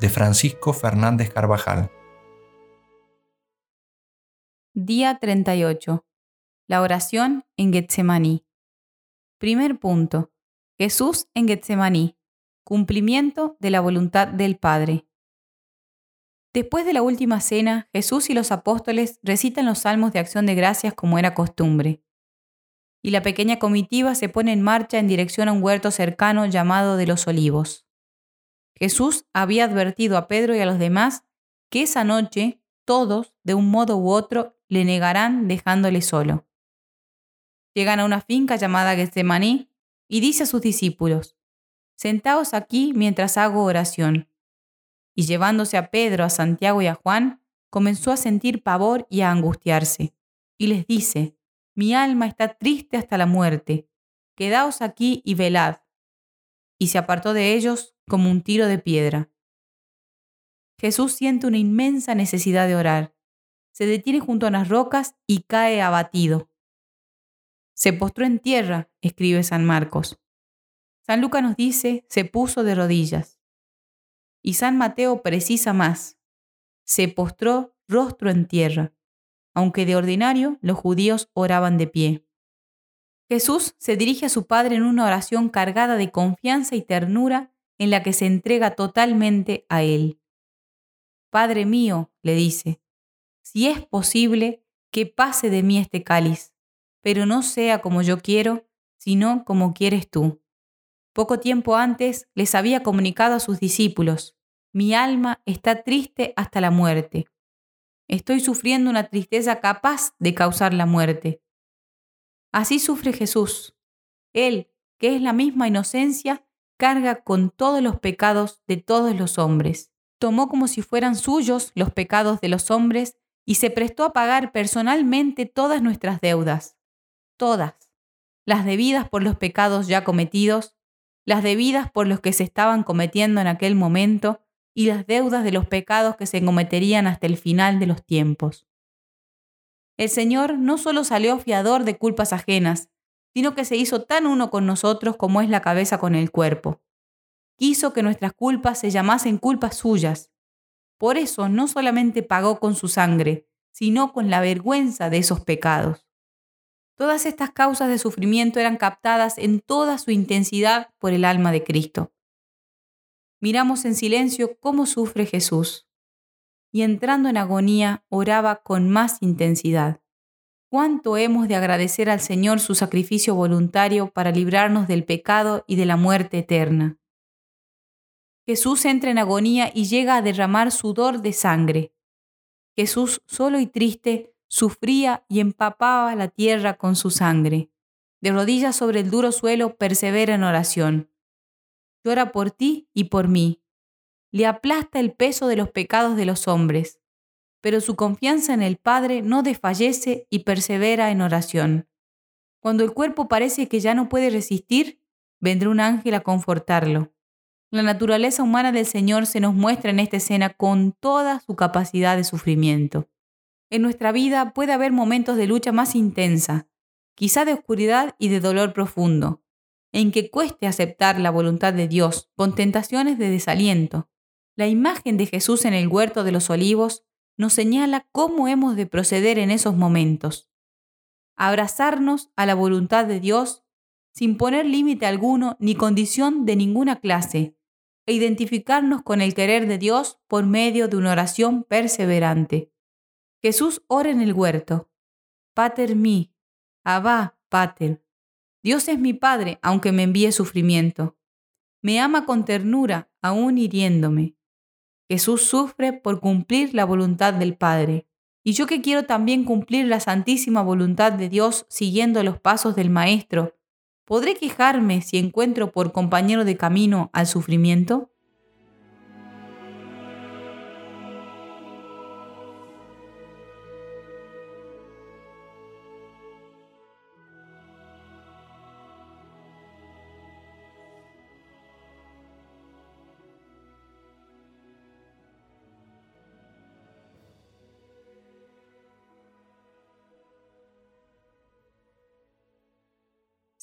de Francisco Fernández Carvajal. Día 38. La oración en Getsemaní. Primer punto. Jesús en Getsemaní. Cumplimiento de la voluntad del Padre. Después de la última cena, Jesús y los apóstoles recitan los salmos de acción de gracias como era costumbre. Y la pequeña comitiva se pone en marcha en dirección a un huerto cercano llamado de los olivos. Jesús había advertido a Pedro y a los demás que esa noche todos, de un modo u otro, le negarán dejándole solo. Llegan a una finca llamada Getsemaní y dice a sus discípulos, Sentaos aquí mientras hago oración. Y llevándose a Pedro, a Santiago y a Juan, comenzó a sentir pavor y a angustiarse. Y les dice, Mi alma está triste hasta la muerte. Quedaos aquí y velad. Y se apartó de ellos como un tiro de piedra. Jesús siente una inmensa necesidad de orar. Se detiene junto a unas rocas y cae abatido. Se postró en tierra, escribe San Marcos. San Lucas nos dice, se puso de rodillas. Y San Mateo precisa más, se postró rostro en tierra, aunque de ordinario los judíos oraban de pie. Jesús se dirige a su Padre en una oración cargada de confianza y ternura en la que se entrega totalmente a Él. Padre mío, le dice, si es posible, que pase de mí este cáliz, pero no sea como yo quiero, sino como quieres tú. Poco tiempo antes les había comunicado a sus discípulos, mi alma está triste hasta la muerte. Estoy sufriendo una tristeza capaz de causar la muerte. Así sufre Jesús. Él, que es la misma inocencia, carga con todos los pecados de todos los hombres. Tomó como si fueran suyos los pecados de los hombres y se prestó a pagar personalmente todas nuestras deudas. Todas. Las debidas por los pecados ya cometidos, las debidas por los que se estaban cometiendo en aquel momento y las deudas de los pecados que se cometerían hasta el final de los tiempos. El Señor no solo salió fiador de culpas ajenas, sino que se hizo tan uno con nosotros como es la cabeza con el cuerpo. Quiso que nuestras culpas se llamasen culpas suyas. Por eso no solamente pagó con su sangre, sino con la vergüenza de esos pecados. Todas estas causas de sufrimiento eran captadas en toda su intensidad por el alma de Cristo. Miramos en silencio cómo sufre Jesús, y entrando en agonía oraba con más intensidad cuánto hemos de agradecer al Señor su sacrificio voluntario para librarnos del pecado y de la muerte eterna. Jesús entra en agonía y llega a derramar sudor de sangre. Jesús, solo y triste, sufría y empapaba la tierra con su sangre. De rodillas sobre el duro suelo, persevera en oración. Llora por ti y por mí. Le aplasta el peso de los pecados de los hombres pero su confianza en el Padre no desfallece y persevera en oración. Cuando el cuerpo parece que ya no puede resistir, vendrá un ángel a confortarlo. La naturaleza humana del Señor se nos muestra en esta escena con toda su capacidad de sufrimiento. En nuestra vida puede haber momentos de lucha más intensa, quizá de oscuridad y de dolor profundo, en que cueste aceptar la voluntad de Dios, con tentaciones de desaliento. La imagen de Jesús en el huerto de los olivos nos señala cómo hemos de proceder en esos momentos. Abrazarnos a la voluntad de Dios sin poner límite alguno ni condición de ninguna clase, e identificarnos con el querer de Dios por medio de una oración perseverante. Jesús ora en el huerto. Pater mi, Abba, Pater. Dios es mi Padre, aunque me envíe sufrimiento. Me ama con ternura, aún hiriéndome. Jesús sufre por cumplir la voluntad del Padre. Y yo que quiero también cumplir la santísima voluntad de Dios siguiendo los pasos del Maestro, ¿podré quejarme si encuentro por compañero de camino al sufrimiento?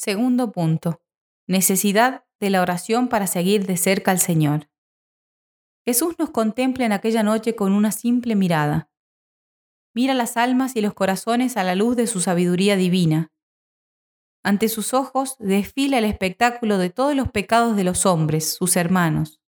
Segundo punto. Necesidad de la oración para seguir de cerca al Señor. Jesús nos contempla en aquella noche con una simple mirada. Mira las almas y los corazones a la luz de su sabiduría divina. Ante sus ojos desfila el espectáculo de todos los pecados de los hombres, sus hermanos.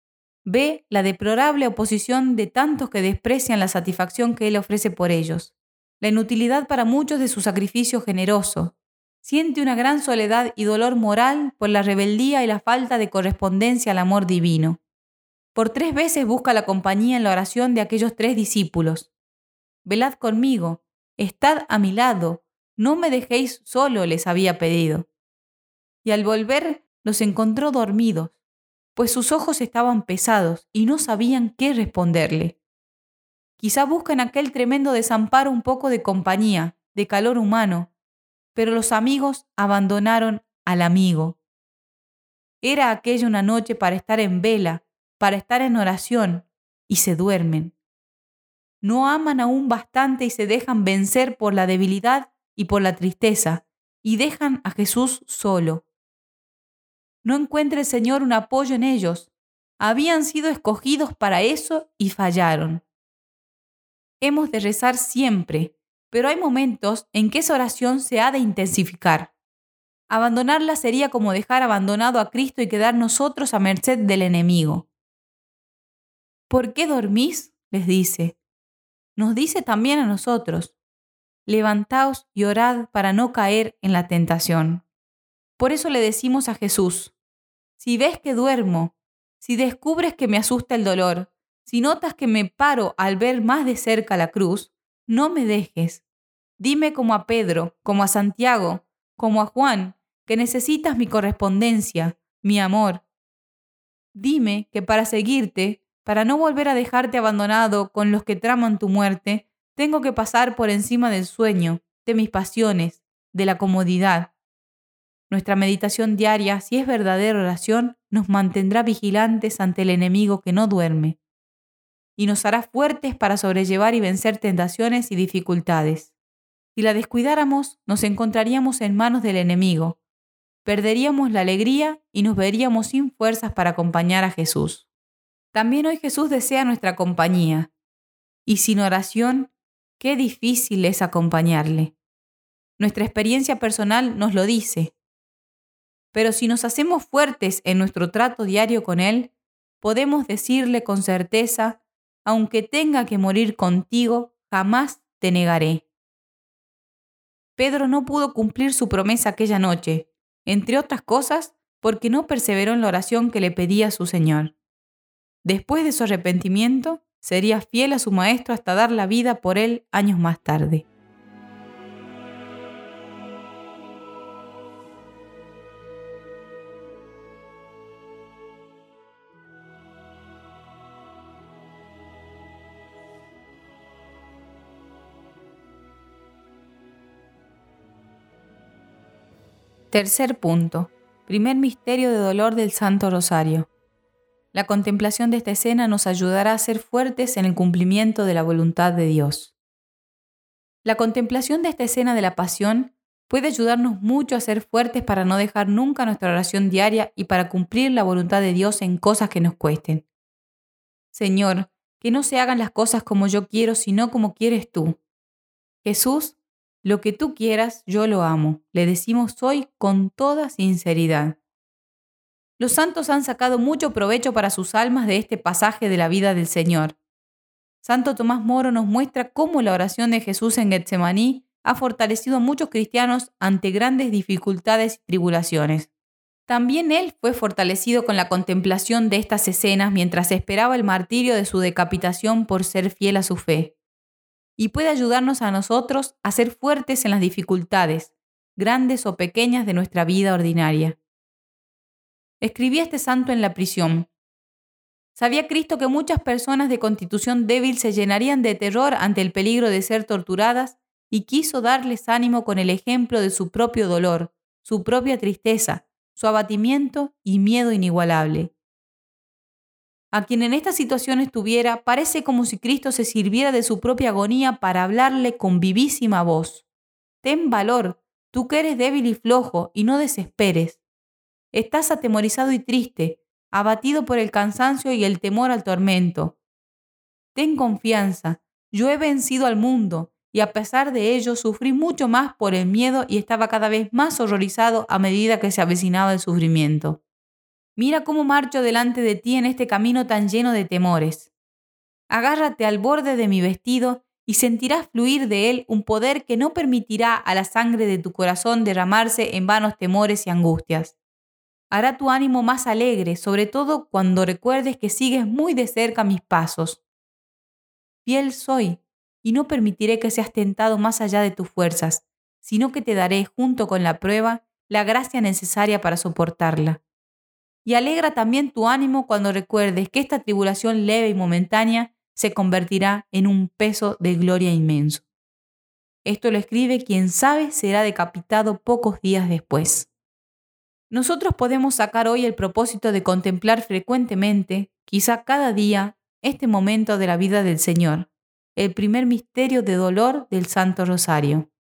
Ve la deplorable oposición de tantos que desprecian la satisfacción que Él ofrece por ellos, la inutilidad para muchos de su sacrificio generoso, siente una gran soledad y dolor moral por la rebeldía y la falta de correspondencia al amor divino. Por tres veces busca la compañía en la oración de aquellos tres discípulos. Velad conmigo, estad a mi lado, no me dejéis solo, les había pedido. Y al volver los encontró dormidos, pues sus ojos estaban pesados y no sabían qué responderle. Quizá busca en aquel tremendo desamparo un poco de compañía, de calor humano, pero los amigos abandonaron al amigo. Era aquella una noche para estar en vela, para estar en oración, y se duermen. No aman aún bastante y se dejan vencer por la debilidad y por la tristeza, y dejan a Jesús solo. No encuentra el Señor un apoyo en ellos. Habían sido escogidos para eso y fallaron. Hemos de rezar siempre, pero hay momentos en que esa oración se ha de intensificar. Abandonarla sería como dejar abandonado a Cristo y quedar nosotros a merced del enemigo. ¿Por qué dormís? les dice. Nos dice también a nosotros, levantaos y orad para no caer en la tentación. Por eso le decimos a Jesús, si ves que duermo, si descubres que me asusta el dolor, si notas que me paro al ver más de cerca la cruz, no me dejes. Dime como a Pedro, como a Santiago, como a Juan, que necesitas mi correspondencia, mi amor. Dime que para seguirte, para no volver a dejarte abandonado con los que traman tu muerte, tengo que pasar por encima del sueño, de mis pasiones, de la comodidad. Nuestra meditación diaria, si es verdadera oración, nos mantendrá vigilantes ante el enemigo que no duerme y nos hará fuertes para sobrellevar y vencer tentaciones y dificultades. Si la descuidáramos, nos encontraríamos en manos del enemigo, perderíamos la alegría y nos veríamos sin fuerzas para acompañar a Jesús. También hoy Jesús desea nuestra compañía, y sin oración, qué difícil es acompañarle. Nuestra experiencia personal nos lo dice. Pero si nos hacemos fuertes en nuestro trato diario con Él, podemos decirle con certeza aunque tenga que morir contigo, jamás te negaré. Pedro no pudo cumplir su promesa aquella noche, entre otras cosas porque no perseveró en la oración que le pedía su Señor. Después de su arrepentimiento, sería fiel a su Maestro hasta dar la vida por él años más tarde. Tercer punto. Primer misterio de dolor del Santo Rosario. La contemplación de esta escena nos ayudará a ser fuertes en el cumplimiento de la voluntad de Dios. La contemplación de esta escena de la pasión puede ayudarnos mucho a ser fuertes para no dejar nunca nuestra oración diaria y para cumplir la voluntad de Dios en cosas que nos cuesten. Señor, que no se hagan las cosas como yo quiero, sino como quieres tú. Jesús, lo que tú quieras, yo lo amo, le decimos hoy con toda sinceridad. Los santos han sacado mucho provecho para sus almas de este pasaje de la vida del Señor. Santo Tomás Moro nos muestra cómo la oración de Jesús en Getsemaní ha fortalecido a muchos cristianos ante grandes dificultades y tribulaciones. También él fue fortalecido con la contemplación de estas escenas mientras esperaba el martirio de su decapitación por ser fiel a su fe. Y puede ayudarnos a nosotros a ser fuertes en las dificultades, grandes o pequeñas de nuestra vida ordinaria. Escribía este santo en la prisión. Sabía Cristo que muchas personas de constitución débil se llenarían de terror ante el peligro de ser torturadas y quiso darles ánimo con el ejemplo de su propio dolor, su propia tristeza, su abatimiento y miedo inigualable. A quien en esta situación estuviera, parece como si Cristo se sirviera de su propia agonía para hablarle con vivísima voz. Ten valor, tú que eres débil y flojo, y no desesperes. Estás atemorizado y triste, abatido por el cansancio y el temor al tormento. Ten confianza, yo he vencido al mundo, y a pesar de ello sufrí mucho más por el miedo y estaba cada vez más horrorizado a medida que se avecinaba el sufrimiento. Mira cómo marcho delante de ti en este camino tan lleno de temores. Agárrate al borde de mi vestido y sentirás fluir de él un poder que no permitirá a la sangre de tu corazón derramarse en vanos temores y angustias. Hará tu ánimo más alegre, sobre todo cuando recuerdes que sigues muy de cerca mis pasos. Fiel soy, y no permitiré que seas tentado más allá de tus fuerzas, sino que te daré, junto con la prueba, la gracia necesaria para soportarla. Y alegra también tu ánimo cuando recuerdes que esta tribulación leve y momentánea se convertirá en un peso de gloria inmenso. Esto lo escribe quien sabe será decapitado pocos días después. Nosotros podemos sacar hoy el propósito de contemplar frecuentemente, quizá cada día, este momento de la vida del Señor, el primer misterio de dolor del Santo Rosario.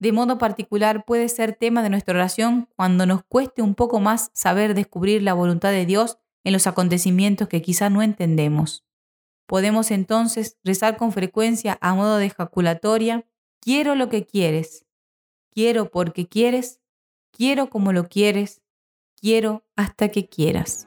De modo particular puede ser tema de nuestra oración cuando nos cueste un poco más saber descubrir la voluntad de Dios en los acontecimientos que quizá no entendemos. Podemos entonces rezar con frecuencia a modo de ejaculatoria, quiero lo que quieres, quiero porque quieres, quiero como lo quieres, quiero hasta que quieras.